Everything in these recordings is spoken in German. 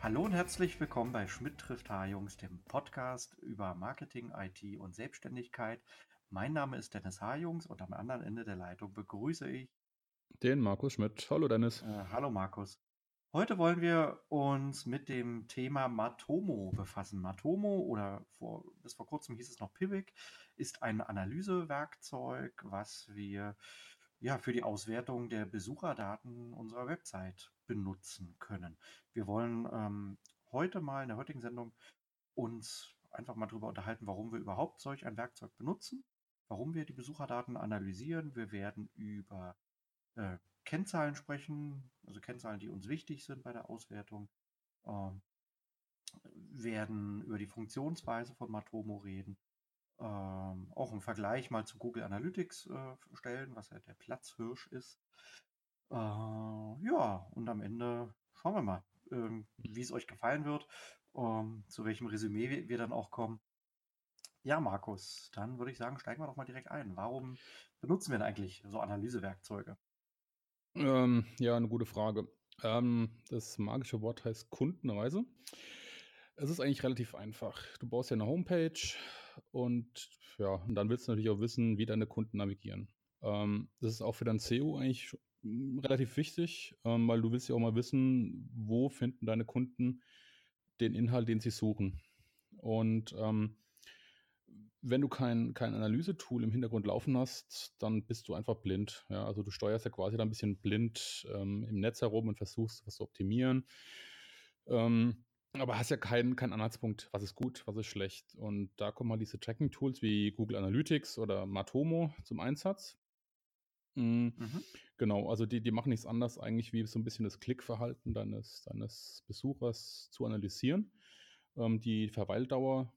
Hallo und herzlich willkommen bei Schmidt trifft H-Jungs, dem Podcast über Marketing, IT und Selbstständigkeit. Mein Name ist Dennis H-Jungs und am anderen Ende der Leitung begrüße ich den Markus Schmidt. Hallo Dennis. Äh, hallo Markus. Heute wollen wir uns mit dem Thema Matomo befassen. Matomo oder vor, bis vor kurzem hieß es noch Pivik, ist ein Analysewerkzeug, was wir ja, für die Auswertung der Besucherdaten unserer Website benutzen können. Wir wollen ähm, heute mal in der heutigen Sendung uns einfach mal darüber unterhalten, warum wir überhaupt solch ein Werkzeug benutzen, warum wir die Besucherdaten analysieren. Wir werden über äh, Kennzahlen sprechen, also Kennzahlen, die uns wichtig sind bei der Auswertung. Ähm, werden über die Funktionsweise von Matomo reden ähm, auch im Vergleich mal zu Google Analytics äh, stellen, was ja der Platzhirsch ist. Äh, ja, und am Ende schauen wir mal, äh, wie es euch gefallen wird, ähm, zu welchem Resümee wir, wir dann auch kommen. Ja, Markus, dann würde ich sagen, steigen wir doch mal direkt ein. Warum benutzen wir denn eigentlich so Analysewerkzeuge? Ähm, ja, eine gute Frage. Ähm, das magische Wort heißt Kundenreise. Es ist eigentlich relativ einfach. Du baust ja eine Homepage und ja, und dann willst du natürlich auch wissen, wie deine Kunden navigieren. Ähm, das ist auch für dein SEO eigentlich relativ wichtig, ähm, weil du willst ja auch mal wissen, wo finden deine Kunden den Inhalt, den sie suchen. Und ähm, wenn du kein, kein Analysetool im Hintergrund laufen hast, dann bist du einfach blind. Ja? Also du steuerst ja quasi da ein bisschen blind ähm, im Netz herum und versuchst, was zu optimieren. Ähm, aber hast ja keinen, keinen Anhaltspunkt, was ist gut, was ist schlecht. Und da kommen halt diese Tracking-Tools wie Google Analytics oder Matomo zum Einsatz. Mhm. Mhm. Genau, also die, die machen nichts anderes eigentlich, wie so ein bisschen das Klickverhalten deines, deines Besuchers zu analysieren, ähm, die Verweildauer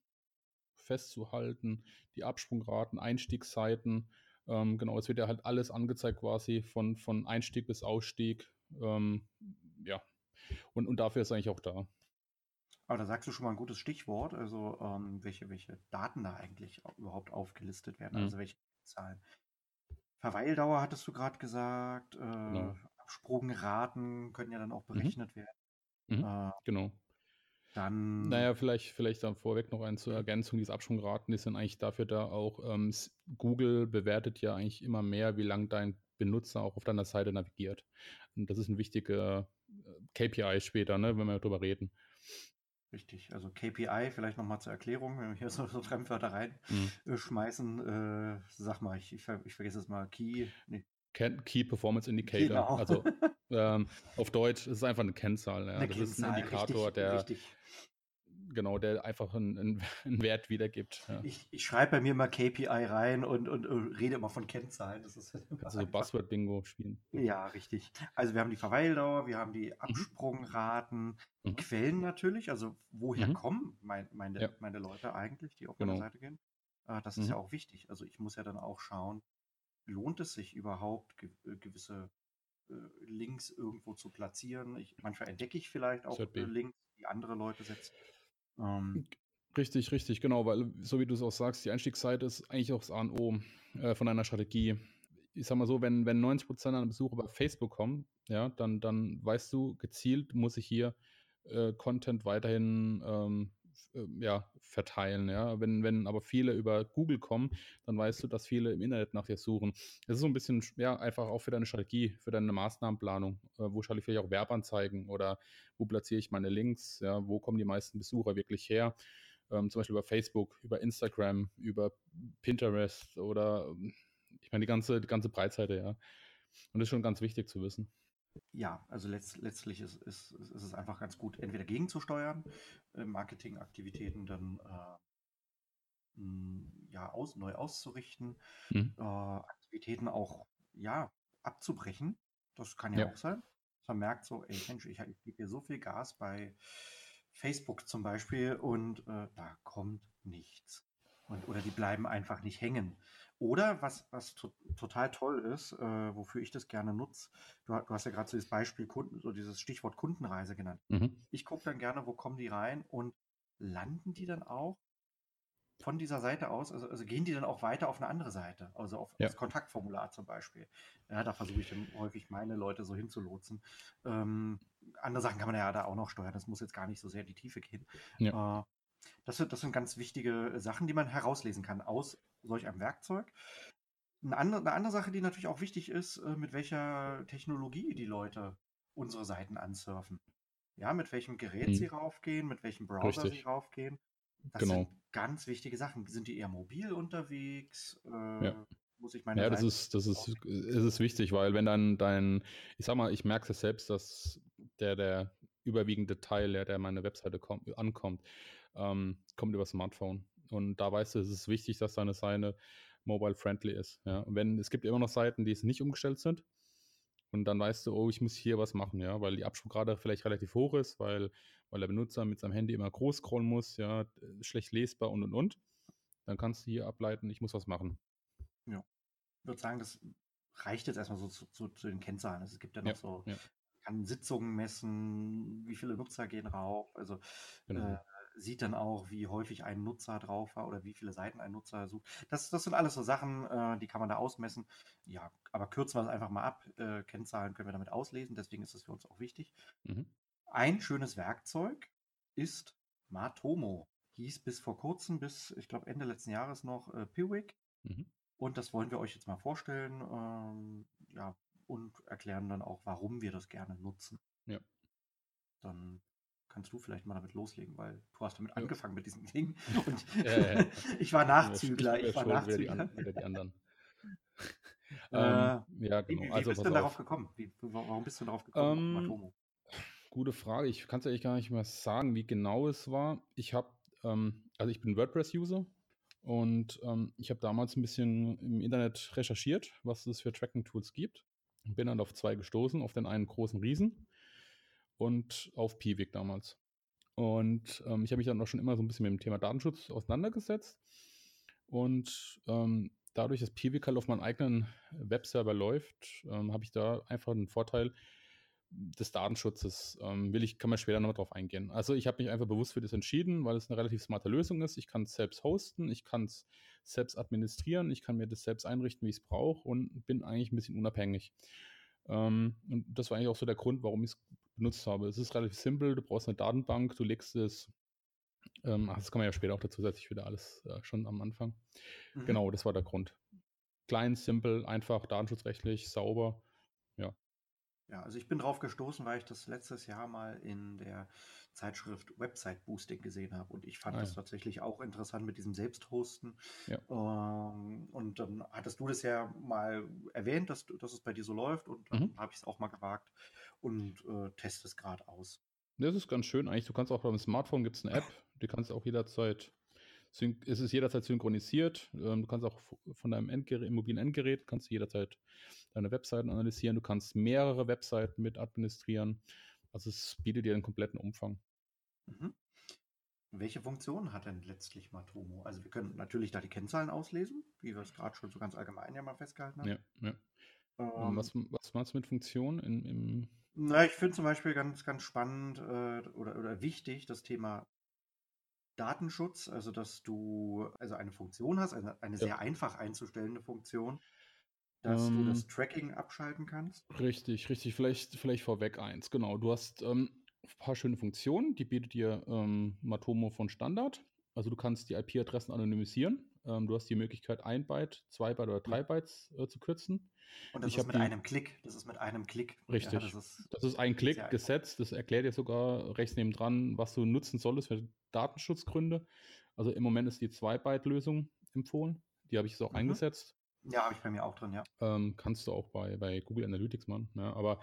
festzuhalten, die Absprungraten, Einstiegsseiten. Ähm, genau, es wird ja halt alles angezeigt quasi von, von Einstieg bis Ausstieg. Ähm, ja, und, und dafür ist eigentlich auch da. Aber da sagst du schon mal ein gutes Stichwort, also ähm, welche, welche Daten da eigentlich überhaupt aufgelistet werden, mhm. also welche Zahlen. Verweildauer hattest du gerade gesagt, äh, genau. Absprungraten können ja dann auch mhm. berechnet mhm. werden. Mhm. Äh, genau. Dann. Naja, vielleicht, vielleicht dann vorweg noch eine zur Ergänzung. Diese Absprungraten, die sind eigentlich dafür da auch, ähm, Google bewertet ja eigentlich immer mehr, wie lange dein Benutzer auch auf deiner Seite navigiert. Und das ist ein wichtiger äh, KPI später, ne, wenn wir darüber reden. Richtig, also KPI, vielleicht nochmal zur Erklärung, wenn wir hier so, so Fremdwörter reinschmeißen, mhm. äh, sag mal, ich, ich, ich vergesse es mal, Key, nee. Key Performance Indicator, genau. also ähm, auf Deutsch ist es einfach eine Kennzahl. Ja. Eine das Kennzahl, ist ein Indikator, richtig, der, richtig genau, der einfach einen, einen Wert wiedergibt. Ja. Ich, ich schreibe bei mir mal KPI rein und, und, und rede immer von Kennzahlen. Das ist also Buzzword-Bingo spielen. Ja, richtig. Also wir haben die Verweildauer, wir haben die mhm. Absprungraten, mhm. Quellen natürlich, also woher mhm. kommen mein, meine, ja. meine Leute eigentlich, die auf genau. meine Seite gehen. Äh, das ist ja mhm. auch wichtig. Also ich muss ja dann auch schauen, lohnt es sich überhaupt, äh, gewisse äh, Links irgendwo zu platzieren. Ich, manchmal entdecke ich vielleicht auch Links, die andere Leute setzen. Ähm, richtig, richtig, genau, weil so wie du es auch sagst, die Einstiegsseite ist eigentlich auch das A und O äh, von einer Strategie. Ich sag mal so, wenn, wenn 90% an Besucher bei Facebook kommen, ja, dann, dann weißt du, gezielt muss ich hier äh, Content weiterhin ähm, äh, ja, verteilen. Ja. Wenn, wenn aber viele über Google kommen, dann weißt du, dass viele im Internet nach dir suchen. Das ist so ein bisschen ja, einfach auch für deine Strategie, für deine Maßnahmenplanung. Äh, wo schalte ich vielleicht auch Werbeanzeigen oder wo platziere ich meine Links? Ja, wo kommen die meisten Besucher wirklich her? Ähm, zum Beispiel über Facebook, über Instagram, über Pinterest oder ähm, ich meine die ganze, die ganze Breitseite, ja. Und das ist schon ganz wichtig zu wissen. Ja, also letzt, letztlich ist, ist, ist, es einfach ganz gut, entweder gegenzusteuern, äh, Marketingaktivitäten dann äh, mh, ja, aus, neu auszurichten, mhm. äh, Aktivitäten auch ja, abzubrechen. Das kann ja, ja. auch sein. Man merkt so, ey Mensch, ich, ich gebe hier so viel Gas bei Facebook zum Beispiel und äh, da kommt nichts. Und, oder die bleiben einfach nicht hängen. Oder was, was to total toll ist, äh, wofür ich das gerne nutze, du, du hast ja gerade so dieses Beispiel Kunden, so dieses Stichwort Kundenreise genannt. Mhm. Ich gucke dann gerne, wo kommen die rein und landen die dann auch von dieser Seite aus, also, also gehen die dann auch weiter auf eine andere Seite, also auf Ja. das Kontaktformular zum Beispiel. Ja, da versuche ich dann häufig meine Leute so hinzulotsen. Ähm, andere Sachen kann man ja da auch noch steuern, das muss jetzt gar nicht so sehr in die Tiefe gehen. Äh, das sind, das sind ganz wichtige Sachen, die man herauslesen kann aus solch einem Werkzeug. Eine andere, eine andere Sache, die natürlich auch wichtig ist, äh, mit welcher Technologie die Leute unsere Seiten ansurfen. Ja, mit welchem Gerät Mhm. sie raufgehen, mit welchem Browser sie Richtig. raufgehen. Das Genau. sind ganz wichtige Sachen. Sind die eher mobil unterwegs? Äh, muss ich meine Ja, das Seite ist, das ist, es ist wichtig, weil wenn dann dein, ich sag mal, ich merke es selbst, dass der, der überwiegende Teil, der, der meine Webseite kommt, ankommt, ähm, kommt über Smartphone. Und da weißt du, es ist wichtig, dass deine Seite mobile-friendly ist. Ja? Und wenn, es gibt immer noch Seiten, die es nicht umgestellt sind. Und dann weißt du, oh, ich muss hier was machen, ja, weil die Absprungrate vielleicht relativ hoch ist, weil, weil der Benutzer mit seinem Handy immer groß scrollen muss, ja, schlecht lesbar und und und. Dann kannst du hier ableiten, ich muss was machen. Ich würde sagen, das reicht jetzt erstmal so zu, zu, zu den Kennzahlen. Also es gibt ja noch Ja, so, ja. kann Sitzungen messen, wie viele Nutzer gehen rauf, also Genau. äh, sieht dann auch, wie häufig ein Nutzer drauf war oder wie viele Seiten ein Nutzer sucht. Das, das sind alles so Sachen, äh, die kann man da ausmessen. Ja, aber kürzen wir es einfach mal ab. Äh, Kennzahlen können wir damit auslesen, deswegen ist es für uns auch wichtig. Mhm. Ein schönes Werkzeug ist Matomo. Hieß bis vor kurzem, bis ich glaube Ende letzten Jahres noch äh, Piwik. Mhm. Und das wollen wir euch jetzt mal vorstellen ähm, ja, und erklären dann auch, warum wir das gerne nutzen. Ja. Dann kannst du vielleicht mal damit loslegen, weil du hast damit Ja. angefangen mit diesem Ding. Und Ja, ich war Nachzügler. Ich, Ich war Nachzügler. wieder die anderen. Äh, ähm, ja, Wie, genau. wie, wie Also bist du denn darauf auf. gekommen? Wie, wa- warum bist du darauf gekommen, Ähm, Matomo? Gute Frage. Ich kann es eigentlich gar nicht mehr sagen, wie genau es war. Ich habe, ähm, also ich bin WordPress-User und ähm, ich habe damals ein bisschen im Internet recherchiert, was es für Tracking-Tools gibt. Und bin dann auf zwei gestoßen, auf den einen großen Riesen und auf Piwik damals. Und ähm, ich habe mich dann auch schon immer so ein bisschen mit dem Thema Datenschutz auseinandergesetzt. Und ähm, dadurch, dass Piwik halt auf meinem eigenen Webserver läuft, ähm, habe ich da einfach einen Vorteil des Datenschutzes. Ähm, will ich, kann man später nochmal drauf eingehen. Also ich habe mich einfach bewusst für das entschieden, weil es eine relativ smarte Lösung ist. Ich kann es selbst hosten, ich kann es selbst administrieren, ich kann mir das selbst einrichten, wie ich es brauche und bin eigentlich ein bisschen unabhängig. Ähm, und das war eigentlich auch so der Grund, warum ich es benutzt habe. Es ist relativ simpel, du brauchst eine Datenbank, du legst es, ähm, ach, das kann man ja später auch dazu zusätzlich wieder alles äh, schon am Anfang. Mhm. Genau, das war der Grund. Klein, simpel, einfach, datenschutzrechtlich, sauber. Ja. Ja, also ich bin drauf gestoßen, weil ich das letztes Jahr mal in der Zeitschrift Website Boosting gesehen habe und ich fand Ah, das ja. tatsächlich auch interessant mit diesem Selbsthosten. Ja. Ähm, und dann hattest du das ja mal erwähnt, dass, dass es bei dir so läuft und dann Mhm. habe ich es auch mal gewagt und äh, teste es gerade aus. Das ist ganz schön. Eigentlich, du kannst auch beim Smartphone gibt es eine App, die kannst du auch jederzeit, es ist jederzeit synchronisiert. Ähm, du kannst auch von deinem Endgerät, mobilen Endgerät, kannst du jederzeit deine Webseiten analysieren. Du kannst mehrere Webseiten mit administrieren. Also es bietet dir einen kompletten Umfang. Mhm. Welche Funktionen hat denn letztlich Matomo? Also wir können natürlich da die Kennzahlen auslesen, wie wir es gerade schon so ganz allgemein ja mal festgehalten haben. Ja, ja. Ähm, was, was meinst du mit Funktion? In, im, Na, ich finde zum Beispiel ganz, ganz spannend äh, oder, oder wichtig das Thema Datenschutz, also dass du also eine Funktion hast, eine, eine Ja. sehr einfach einzustellende Funktion, dass du das Ähm, Tracking abschalten kannst. Richtig, richtig. Vielleicht, vielleicht vorweg eins. Genau. Du hast ähm, ein paar schöne Funktionen, die bietet dir ähm, Matomo von Standard. Also du kannst die IP-Adressen anonymisieren. Ähm, du hast die Möglichkeit, ein Byte, zwei Byte oder drei Ja. Bytes äh, zu kürzen. Und das Ich ist mit die, einem Klick. Das ist mit einem Klick. Ja, richtig. das ist Das ist ein Klick gesetzt. Das erklärt dir sogar rechts nebendran, was du nutzen solltest für Datenschutzgründe. Also im Moment ist die 2-Byte-Lösung empfohlen. Die habe ich jetzt auch Mhm. eingesetzt. Ja, habe ich bei mir auch drin, ja. Ähm, kannst du auch bei, bei Google Analytics machen. Ja, aber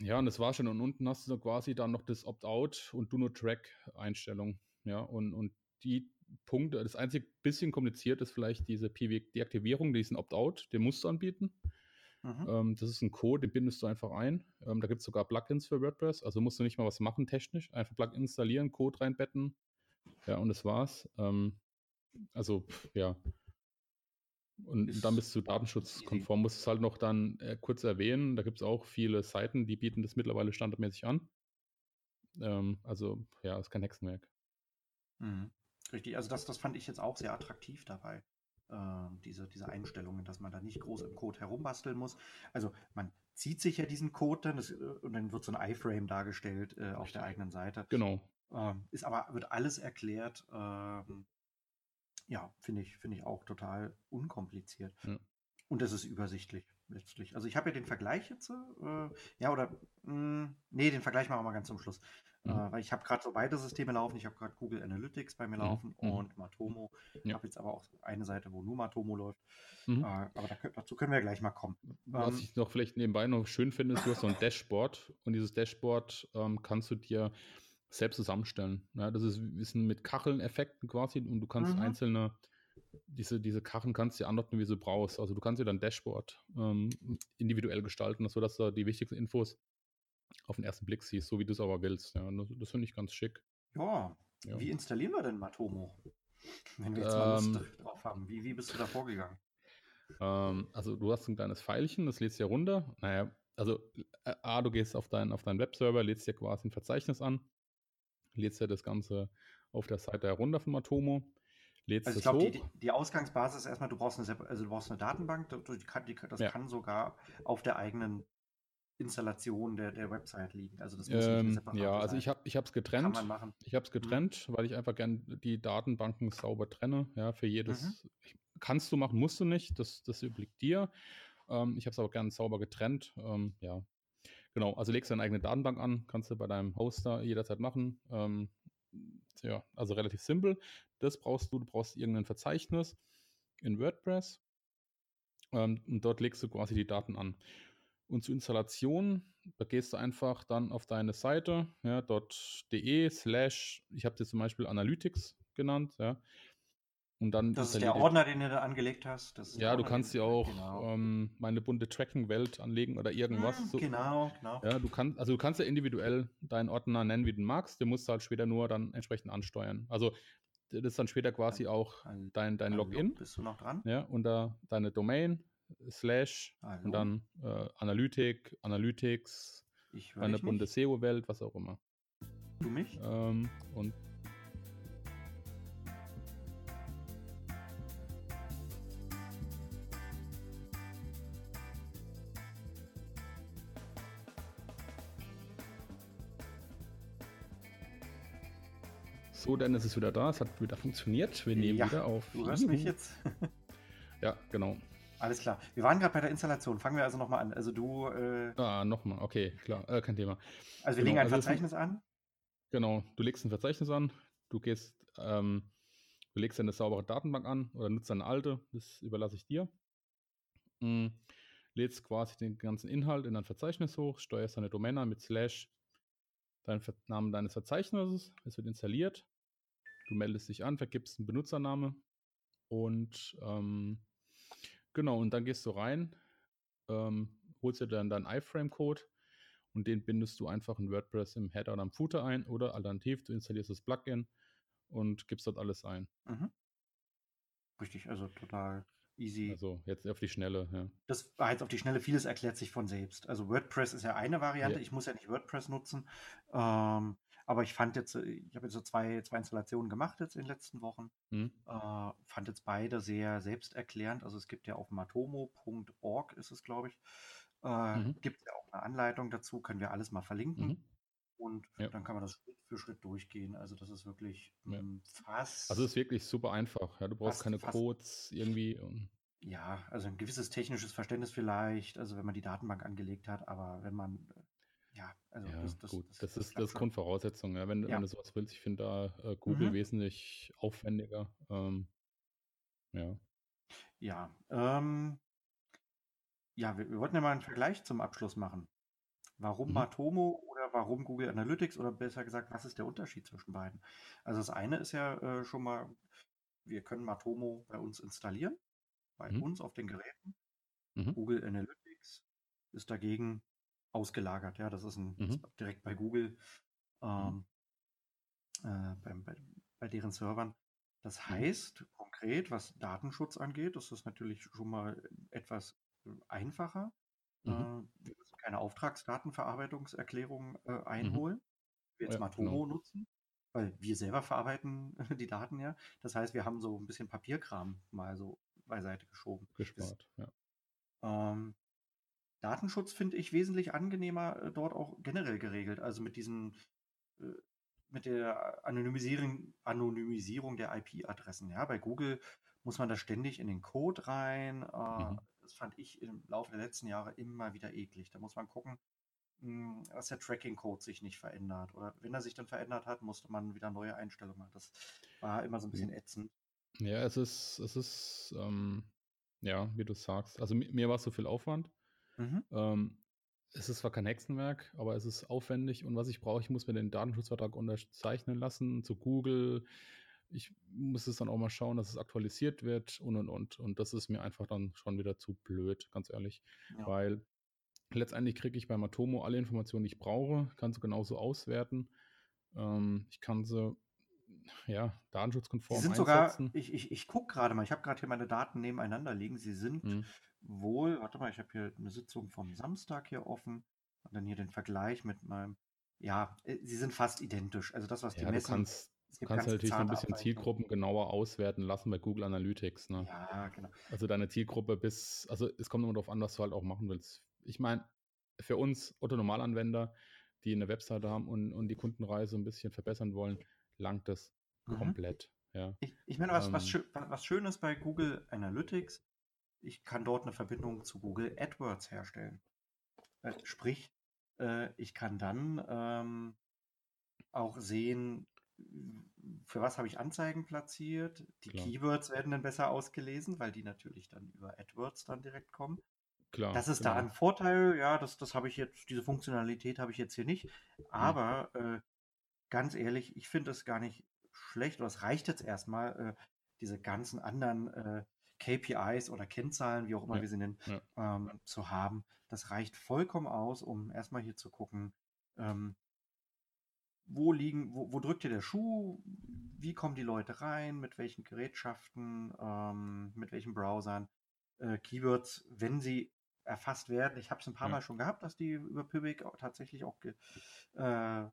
ja, und das war schon. Und unten hast du so quasi dann noch das Opt-out und Do-No-Track-Einstellung. Ja, und, und die Punkte, das einzige bisschen kompliziert ist vielleicht diese PW-Deaktivierung, diesen Opt-out, den musst du anbieten. Mhm. Ähm, das ist ein Code, den bindest du einfach ein. Ähm, da gibt es sogar Plugins für WordPress, also musst du nicht mal was machen technisch. Einfach Plugin installieren, Code reinbetten. Ja, und das war's. Ähm, also, ja. Und dann Ist bist du datenschutzkonform, musst es halt noch dann äh, kurz erwähnen. Da gibt es auch viele Seiten, die bieten das mittlerweile standardmäßig an. Ähm, also, ja, ist kein Hexenwerk. Mhm. Richtig, also das, das fand ich jetzt auch sehr attraktiv dabei. Äh, diese, diese Einstellungen, dass man da nicht groß im Code herumbasteln muss. Also man zieht sich ja diesen Code dann das, äh, und dann wird so ein iFrame dargestellt äh, auf der eigenen Seite. Genau. Ähm, ist aber, wird alles erklärt. Ähm, ja, finde ich, finde ich auch total unkompliziert. Ja. Und es ist übersichtlich letztlich. Also ich habe ja den Vergleich jetzt, äh, ja, oder, mh, hm, nee, den Vergleich machen wir mal ganz zum Schluss. Äh, mhm. Äh, weil ich habe gerade so beide Systeme laufen. Ich habe gerade Google Analytics bei mir mhm. laufen mhm. und Matomo. Ich ja. habe jetzt aber auch eine Seite, wo nur Matomo läuft. Mhm. Äh, aber da, dazu können wir gleich mal kommen. Was ähm, ich noch vielleicht nebenbei noch schön finde, ist, du hast so ein Dashboard und dieses Dashboard ähm, kannst du dir selbst zusammenstellen. Ja, das ist, ist mit Kacheln-Effekten quasi und du kannst mhm. einzelne diese, diese Kacheln kannst du anordnen, wie du brauchst. Also du kannst dir dann Dashboard ähm, individuell gestalten, sodass du die wichtigsten Infos auf den ersten Blick siehst, so wie du es aber willst. Ja, das, finde ich ganz schick. Ja. ja. Wie installieren wir denn Matomo? Wenn wir jetzt mal Lust ähm. drauf haben. Wie, wie bist du da vorgegangen? Ähm, also du hast ein kleines Pfeilchen, das lädst du ja runter. Naja, also äh, A, du gehst auf, dein, auf deinen Webserver, lädst dir quasi ein Verzeichnis an, lädst ja das Ganze auf der Seite herunter von Matomo lädst also ich glaube, die, die, Ausgangsbasis ist erstmal, du brauchst eine, also du brauchst eine Datenbank, die die, das ja. kann sogar auf der eigenen Installation der, der Website liegen. Also das muss ähm, nicht Ja, also ich habe ich es getrennt. Kann man machen. Ich habe es mhm. getrennt, mhm. weil ich einfach gern die Datenbanken sauber trenne. Ja, für jedes mhm. kannst du machen, musst du nicht. Das, das obliegt dir. Ähm, ich habe es aber gern sauber getrennt. Ähm, ja, genau. Also legst deine eigene Datenbank an, kannst du bei deinem Hoster jederzeit machen. Ähm, ja, also relativ simpel. Das brauchst du, du brauchst irgendein Verzeichnis in WordPress ähm, und dort legst du quasi die Daten an. Und zur Installation, da gehst du einfach dann auf deine Seite, ja, .de slash, ich habe dir zum Beispiel Analytics genannt, ja, und dann das ist der Ordner, den du da angelegt hast. ja, du kannst ja auch genau. ähm, meine bunte Tracking-Welt anlegen oder irgendwas. Mm, so. Genau, genau. Ja, du kannst, also du kannst ja individuell deinen Ordner nennen, wie du magst. Den musst du halt später nur dann entsprechend ansteuern. Also das ist dann später quasi auch dein, dein Login. Bist du noch dran? Ja, unter deine Domain, Slash Hallo. und dann äh, Analytik, Analytics, deine bunte SEO-Welt, was auch immer. Du mich? Ähm, und So, dann ist es wieder da. Es hat wieder funktioniert. Wir nehmen ja, wieder auf. Du hörst mich jetzt. ja, genau. Alles klar. Wir waren gerade bei der Installation. Fangen wir also nochmal an. Also du. Äh, ah, nochmal. Okay, klar. Äh, kein Thema. Also wir genau, legen ein also Verzeichnis an. Genau. Du legst ein Verzeichnis an. Du gehst, ähm, du legst eine saubere Datenbank an oder nutzt eine alte. Das überlasse ich dir. Mhm. Lädst quasi den ganzen Inhalt in ein Verzeichnis hoch, steuerst deine Domain an mit Slash, deinen Namen deines Verzeichnisses. Es wird installiert. Du meldest dich an, vergibst einen Benutzername und ähm, genau, und dann gehst du rein, ähm, holst dir dann deinen iFrame-Code und den bindest du einfach in WordPress im Header oder am Footer ein oder alternativ, du installierst das Plugin und gibst dort alles ein. Mhm. Richtig, also total easy. Also jetzt auf die Schnelle, ja. Das war jetzt auf die Schnelle, vieles erklärt sich von selbst. Also WordPress ist ja eine Variante, ja. ich muss ja nicht WordPress nutzen. Ähm, aber ich fand jetzt, äh, ich habe jetzt so zwei, zwei Installationen gemacht jetzt in den letzten Wochen. Mhm. Äh, fand jetzt beide sehr selbsterklärend. Also es gibt ja auf matomo.org ist es, glaube ich, äh, mhm. gibt ja auch eine Anleitung dazu, können wir alles mal verlinken. Mhm. Und ja. dann kann man das Schritt für Schritt durchgehen. Also das ist wirklich ja. Fast. Also es ist wirklich super einfach. Ja, du brauchst fast, keine fast, Codes irgendwie. Ja, also ein gewisses technisches Verständnis vielleicht, also wenn man die Datenbank angelegt hat, aber wenn man äh, ja, also ja, das, das, gut. Das, das, ist, das ist Grundvoraussetzung. Ja. Wenn, ja. wenn du sowas willst, ich finde da äh, Google mhm. wesentlich aufwendiger. Ähm, ja. Ja, ähm, ja, wir, wir, wollten ja mal einen Vergleich zum Abschluss machen. Warum mhm. Matomo oder warum Google Analytics oder besser gesagt, was ist der Unterschied zwischen beiden? Also das eine ist ja äh, schon mal, wir können Matomo bei uns installieren, bei mhm. uns auf den Geräten. Mhm. Google Analytics ist dagegen ausgelagert. Ja, das ist ein mhm. direkt bei Google, mhm. ähm, äh, beim, bei, bei, deren Servern. Das mhm. heißt konkret, was Datenschutz angeht, ist das natürlich schon mal etwas äh, einfacher. Mhm. Äh, wir müssen keine Auftragsdatenverarbeitungserklärung äh, mhm. einholen. Wir jetzt ja, Matomo genau. nutzen. weil wir selber verarbeiten die Daten ja. Das heißt, wir haben so ein bisschen Papierkram mal so beiseite geschoben. Gespart, ja. Ähm, Datenschutz finde ich wesentlich angenehmer äh, dort auch generell geregelt. Also mit diesen, äh, mit der Anonymisierung, Anonymisierung der IP-Adressen. Ja, bei Google muss man da ständig in den Code rein. Äh, Mhm. Das fand ich im Laufe der letzten Jahre immer wieder eklig. Da muss man gucken, mh, dass der Tracking-Code sich nicht verändert. Oder wenn er sich dann verändert hat, musste man wieder neue Einstellungen machen. Das war immer so ein bisschen ätzend. Ja, es ist, es ist, ähm, ja, wie du sagst. Also mi- mir war es so viel Aufwand. Mhm. Ähm, es ist zwar kein Hexenwerk, aber es ist aufwendig und was ich brauche, ich muss mir den Datenschutzvertrag unterzeichnen lassen zu Google. Ich muss es dann auch mal schauen, dass es aktualisiert wird und und und. Und das ist mir einfach dann schon wieder zu blöd, ganz ehrlich. Ja. Weil letztendlich kriege ich bei Matomo alle Informationen, die ich brauche, kann sie genauso auswerten. Ähm, ich kann sie ja Sie datenschutzkonform sind sogar, einsetzen. ich, ich, ich gucke gerade mal, ich habe gerade hier meine Daten nebeneinander liegen. Sie sind Mhm. Wohl, warte mal, ich habe hier eine Sitzung vom Samstag hier offen und dann hier den Vergleich mit meinem, ja, äh, sie sind fast identisch. Also das, was die Ja, du messen, kannst, du kannst natürlich so ein bisschen Abweichungen. Zielgruppen genauer auswerten lassen bei Google Analytics. Ne? Ja, genau. Also deine Zielgruppe bis, also es kommt immer darauf an, was du halt auch machen willst. Ich meine, für uns Otto-Normalanwender, die eine Webseite haben und, und die Kundenreise ein bisschen verbessern wollen, langt das Mhm. komplett. Ja. Ich, ich meine, was, was, Ähm. was schön ist bei Google Analytics, ich kann dort eine Verbindung zu Google AdWords herstellen. Äh, sprich, äh, ich kann dann ähm, auch sehen, für was habe ich Anzeigen platziert. Die Klar. Keywords werden dann besser ausgelesen, weil die natürlich dann über AdWords dann direkt kommen. Klar. Das ist da genau. ein Vorteil, ja, das, das habe ich jetzt, diese Funktionalität habe ich jetzt hier nicht. Aber äh, ganz ehrlich, ich finde es gar nicht schlecht, oder es reicht jetzt erstmal, äh, diese ganzen anderen äh, KPIs oder Kennzahlen, wie auch immer Ja, wir sie nennen, ja. ähm, zu haben. Das reicht vollkommen aus, um erstmal hier zu gucken, ähm, wo liegen, wo, wo drückt hier der Schuh, wie kommen die Leute rein, mit welchen Gerätschaften, ähm, mit welchen Browsern, äh, Keywords, wenn sie erfasst werden. Ich habe es ein paar Ja. Mal schon gehabt, dass die über Pivik tatsächlich auch äh,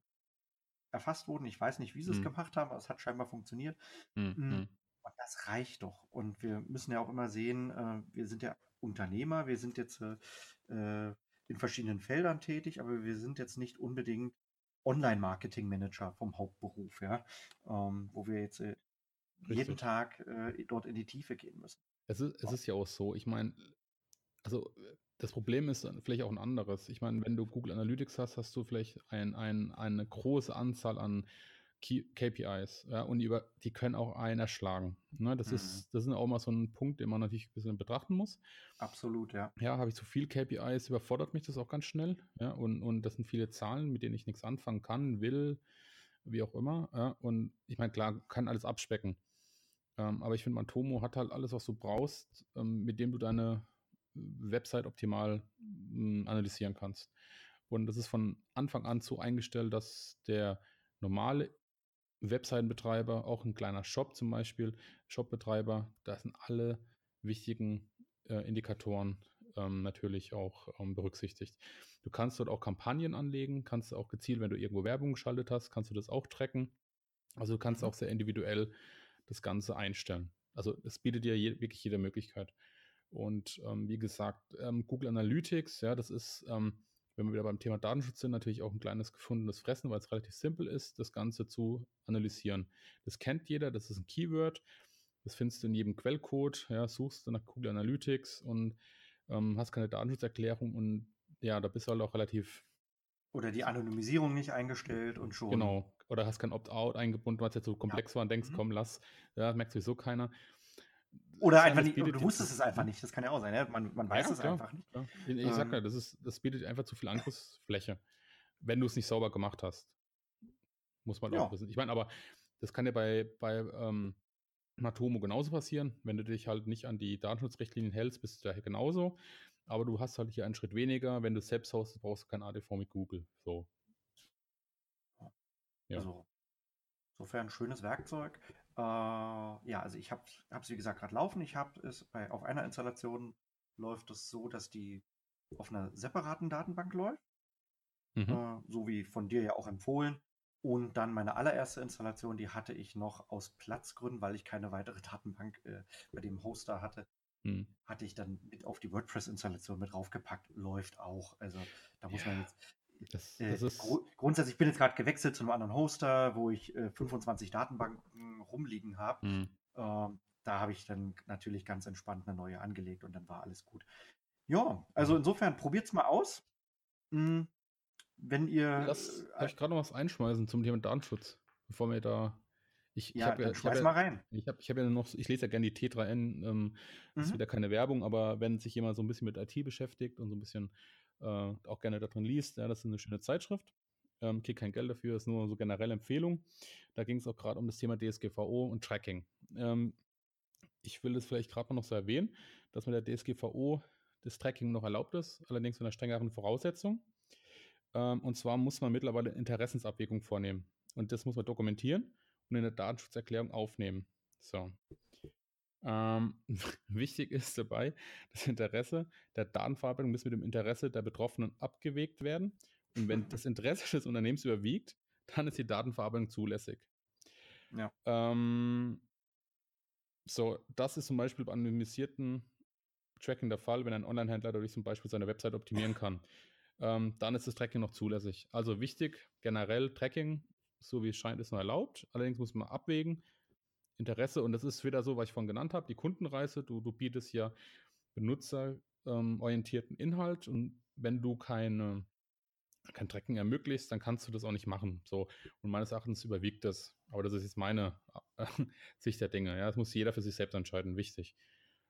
erfasst wurden. Ich weiß nicht, wie sie es Mhm. gemacht haben, aber es hat scheinbar funktioniert. Mhm. Und das reicht doch. Und wir müssen ja auch immer sehen, äh, wir sind ja Unternehmer, wir sind jetzt äh, äh, in verschiedenen Feldern tätig, aber wir sind jetzt nicht unbedingt Online-Marketing-Manager vom Hauptberuf, ja, ähm, wo wir jetzt äh, jeden. Tag äh, dort in die Tiefe gehen müssen. Es ist, es ist ja auch so, ich meine, also das Problem ist vielleicht auch ein anderes. Ich meine, wenn du Google Analytics hast, hast du vielleicht ein, ein, eine große Anzahl an KPIs, ja, und die, über, die können auch einen erschlagen. Ne? Das, Mhm. ist, das ist auch mal so ein Punkt, den man natürlich ein bisschen betrachten muss. Absolut, ja. Ja, habe ich zu viel KPIs, überfordert mich das auch ganz schnell. Ja, und, und das sind viele Zahlen, mit denen ich nichts anfangen kann, will, wie auch immer. Ja, und ich meine, klar, kann alles abspecken. Ähm, aber ich finde, Matomo hat halt alles, was du brauchst, ähm, mit dem du deine Website optimal ähm, analysieren kannst. Und das ist von Anfang an so eingestellt, dass der normale Webseitenbetreiber, auch ein kleiner Shop zum Beispiel, Shopbetreiber, da sind alle wichtigen äh, Indikatoren ähm, natürlich auch ähm, berücksichtigt. Du kannst dort auch Kampagnen anlegen, kannst auch gezielt, wenn du irgendwo Werbung geschaltet hast, kannst du das auch tracken. Also du kannst Mhm. auch sehr individuell das Ganze einstellen. Also es bietet dir je, wirklich jede Möglichkeit. Und ähm, wie gesagt, ähm, Google Analytics, ja, das ist, ähm, wenn wir wieder beim Thema Datenschutz sind, natürlich auch ein kleines gefundenes Fressen, weil es relativ simpel ist, das Ganze zu analysieren. Das kennt jeder, das ist ein Keyword, das findest du in jedem Quellcode, ja, suchst du nach Google Analytics und ähm, hast keine Datenschutzerklärung und ja, da bist du halt auch relativ Oder die Anonymisierung nicht eingestellt und schon. Genau. Oder hast kein Opt-out eingebunden, was jetzt so komplex war und denkst, Mhm. komm, lass, ja, merkt sowieso keiner. Oder einfach nicht, du wusstest es einfach nicht. Das kann ja auch sein. Ja? Man, man weiß Ja, es klar, einfach nicht. klar. Ich, ich sag Ähm. ja, das, ist, das bietet einfach zu viel Angriffsfläche, wenn du es nicht sauber gemacht hast. Muss man Ja. auch wissen. Ich meine, aber das kann ja bei, bei ähm, Matomo genauso passieren. Wenn du dich halt nicht an die Datenschutzrichtlinien hältst, bist du da genauso. Aber du hast halt hier einen Schritt weniger. Wenn du es selbst hostest, brauchst du kein ADV mit Google. So. Ja. Also, insofern ein schönes Werkzeug. Äh, ja, also ich habe es, wie gesagt, gerade laufen. Ich habe es bei, auf einer Installation läuft es so, dass die auf einer separaten Datenbank läuft. Mhm. Äh, so wie von dir ja auch empfohlen. Und dann meine allererste Installation, die hatte ich noch aus Platzgründen, weil ich keine weitere Datenbank äh, bei dem Hoster hatte, hm. hatte ich dann mit auf die WordPress-Installation mit draufgepackt. Läuft auch. Also da muss ja. man jetzt. Das, äh, das ist... gru grundsätzlich, ich bin jetzt gerade gewechselt zu einem anderen Hoster, wo ich äh, 25 Datenbanken rumliegen habe. Hm. Ähm, da habe ich dann natürlich ganz entspannt eine neue angelegt und dann war alles gut. Ja, also insofern probiert es mal aus. Hm, wenn ihr. Lass, äh, ich gerade noch was einschmeißen zum Thema Datenschutz, bevor wir da. Ich, ja, ich ja, mal rein. Ich habe ich hab ja noch, ich lese ja gerne die T3N, ähm, das ist mhm. wieder keine Werbung, aber wenn sich jemand so ein bisschen mit IT beschäftigt und so ein bisschen äh, auch gerne darin liest, ja, das ist eine schöne Zeitschrift. Ähm, kriegt kein Geld dafür, ist nur so generelle Empfehlung. Da ging es auch gerade um das Thema DSGVO und Tracking. Ähm, ich will das vielleicht gerade noch so erwähnen, dass mit der DSGVO das Tracking noch erlaubt ist, allerdings unter strengeren Voraussetzungen. Ähm, und zwar muss man mittlerweile Interessensabwägung vornehmen. Und das muss man dokumentieren und in der Datenschutzerklärung aufnehmen. So. Ähm, wichtig ist dabei, das Interesse der Datenverarbeitung muss mit dem Interesse der Betroffenen abgewegt werden. Und wenn das Interesse des Unternehmens überwiegt, dann ist die Datenverarbeitung zulässig. Ja. Ähm, so, das ist zum Beispiel bei anonymisierten Tracking der Fall, wenn ein Online-Händler dadurch zum Beispiel seine Website optimieren kann. Ähm, dann ist das Tracking noch zulässig. Also wichtig, generell Tracking, so wie es scheint, ist noch erlaubt. Allerdings muss man abwägen, Interesse, und das ist wieder so, was ich vorhin genannt habe, die Kundenreise. Du, du bietest ja benutzerorientierten Inhalt und wenn du keine, kein Tracking ermöglicht, dann kannst du das auch nicht machen. So. Und meines Erachtens überwiegt das. Aber das ist jetzt meine äh, Sicht der Dinge. Ja, das muss jeder für sich selbst entscheiden. Wichtig.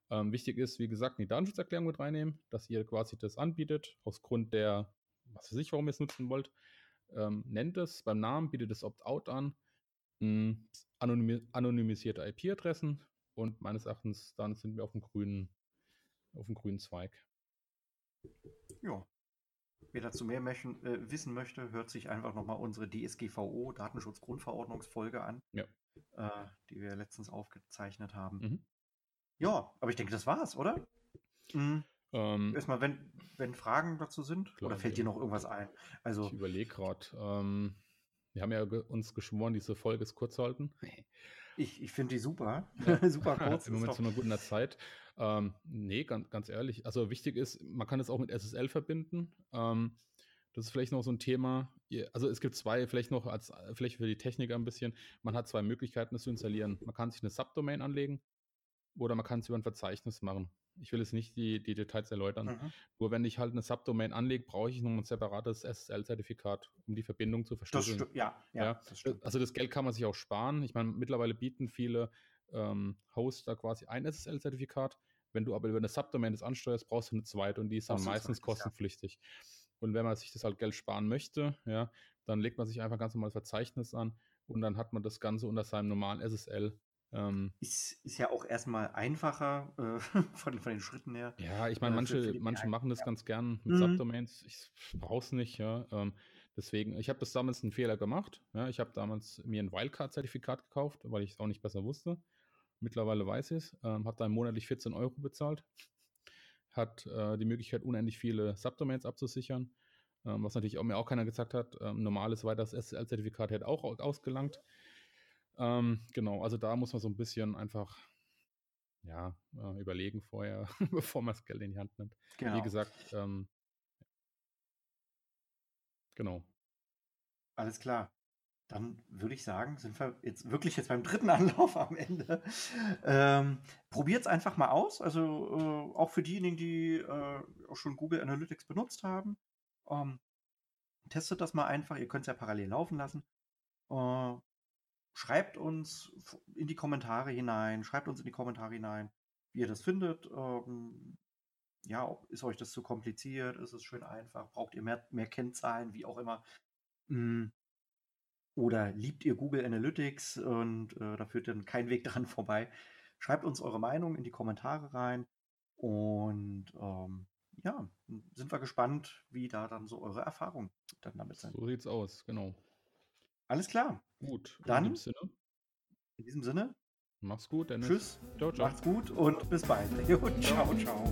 Ähm, wichtig ist, wie gesagt, die Datenschutzerklärung mit reinnehmen, dass ihr quasi das anbietet, aus Grund der, was weiß ich, warum ihr es nutzen wollt. Ähm, nennt es beim Namen, bietet es Opt-out an, anonymisierte IP-Adressen und meines Erachtens dann sind wir auf dem grünen, auf dem grünen Zweig. Ja. Wer dazu mehr möchten, äh, wissen möchte, hört sich einfach nochmal unsere DSGVO, Datenschutzgrundverordnungsfolge an, ja. äh, die wir letztens aufgezeichnet haben. Mhm. Ja, aber ich denke, das war's, oder? Mhm. Ähm, Erstmal, wenn, wenn Fragen dazu sind, klar, oder fällt dir noch irgendwas ein? Also, ich überlege gerade. Ähm, wir haben ja ge uns geschworen, diese Folge ist kurz halten. Ich, ich finde die super. super kurz. Im Moment zu einer guten Zeit. Ähm, nee, ganz, ganz ehrlich. Also wichtig ist, man kann es auch mit SSL verbinden. Ähm, das ist vielleicht noch so ein Thema. Also es gibt zwei, vielleicht noch als vielleicht für die Techniker ein bisschen. Man hat zwei Möglichkeiten, das zu installieren. Man kann sich eine Subdomain anlegen oder man kann es über ein Verzeichnis machen. Ich will jetzt nicht die, die Details erläutern. Mhm. Nur wenn ich halt eine Subdomain anlege, brauche ich noch ein separates SSL-Zertifikat, um die Verbindung zu verschlüsseln. Ja, ja, ja, das stimmt. Also das Geld kann man sich auch sparen. Ich meine, mittlerweile bieten viele ähm, Hoster quasi ein SSL-Zertifikat. Wenn du aber über eine Subdomain das ansteuerst, brauchst du eine zweite und die ist dann meistens kostenpflichtig. Ja. Und wenn man sich das halt Geld sparen möchte, ja, dann legt man sich einfach ganz normal Verzeichnis an und dann hat man das Ganze unter seinem normalen SSL ähm, ist, ist ja auch erstmal einfacher äh, von, von den Schritten her. Ja, ich meine, äh, manche, für, für manche machen das ja. ganz gern mit mhm. Subdomains. Ich brauche es nicht, ja. Ähm, deswegen, ich habe das damals einen Fehler gemacht. Ja. Ich habe damals mir ein Wildcard-Zertifikat gekauft, weil ich es auch nicht besser wusste. Mittlerweile weiß ich es. Ähm, habe dann monatlich 14 Euro bezahlt. Hat äh, die Möglichkeit, unendlich viele Subdomains abzusichern. Ähm, was natürlich auch mir auch keiner gesagt hat. Ähm, normales weiteres SSL-Zertifikat hätte auch ausgelangt. Ähm, genau, also da muss man so ein bisschen einfach ja, äh, überlegen vorher, bevor man das Geld in die Hand nimmt. Genau. Wie gesagt, ähm, genau. Alles klar. Dann würde ich sagen, sind wir jetzt wirklich jetzt beim dritten Anlauf am Ende. Ähm, Probiert es einfach mal aus. Also äh, auch für diejenigen, die äh, auch schon Google Analytics benutzt haben. Ähm, testet das mal einfach. Ihr könnt es ja parallel laufen lassen. Äh, schreibt uns in die Kommentare hinein, schreibt uns in die Kommentare hinein, wie ihr das findet. Ähm, ja, ist euch das zu kompliziert? Ist es schön einfach? Braucht ihr mehr, mehr Kennzahlen, wie auch immer? Hm. Oder liebt ihr Google Analytics und äh, da führt dann kein Weg dran vorbei? Schreibt uns eure Meinung in die Kommentare rein und ähm, ja, sind wir gespannt, wie da dann so eure Erfahrungen dann damit sind. So sieht's aus, genau. Alles klar. Gut. Dann in, Sinne. in diesem Sinne. Mach's gut, Dennis. Tschüss. Ciao, ciao. Macht's gut und bis bald. Ciao, ciao.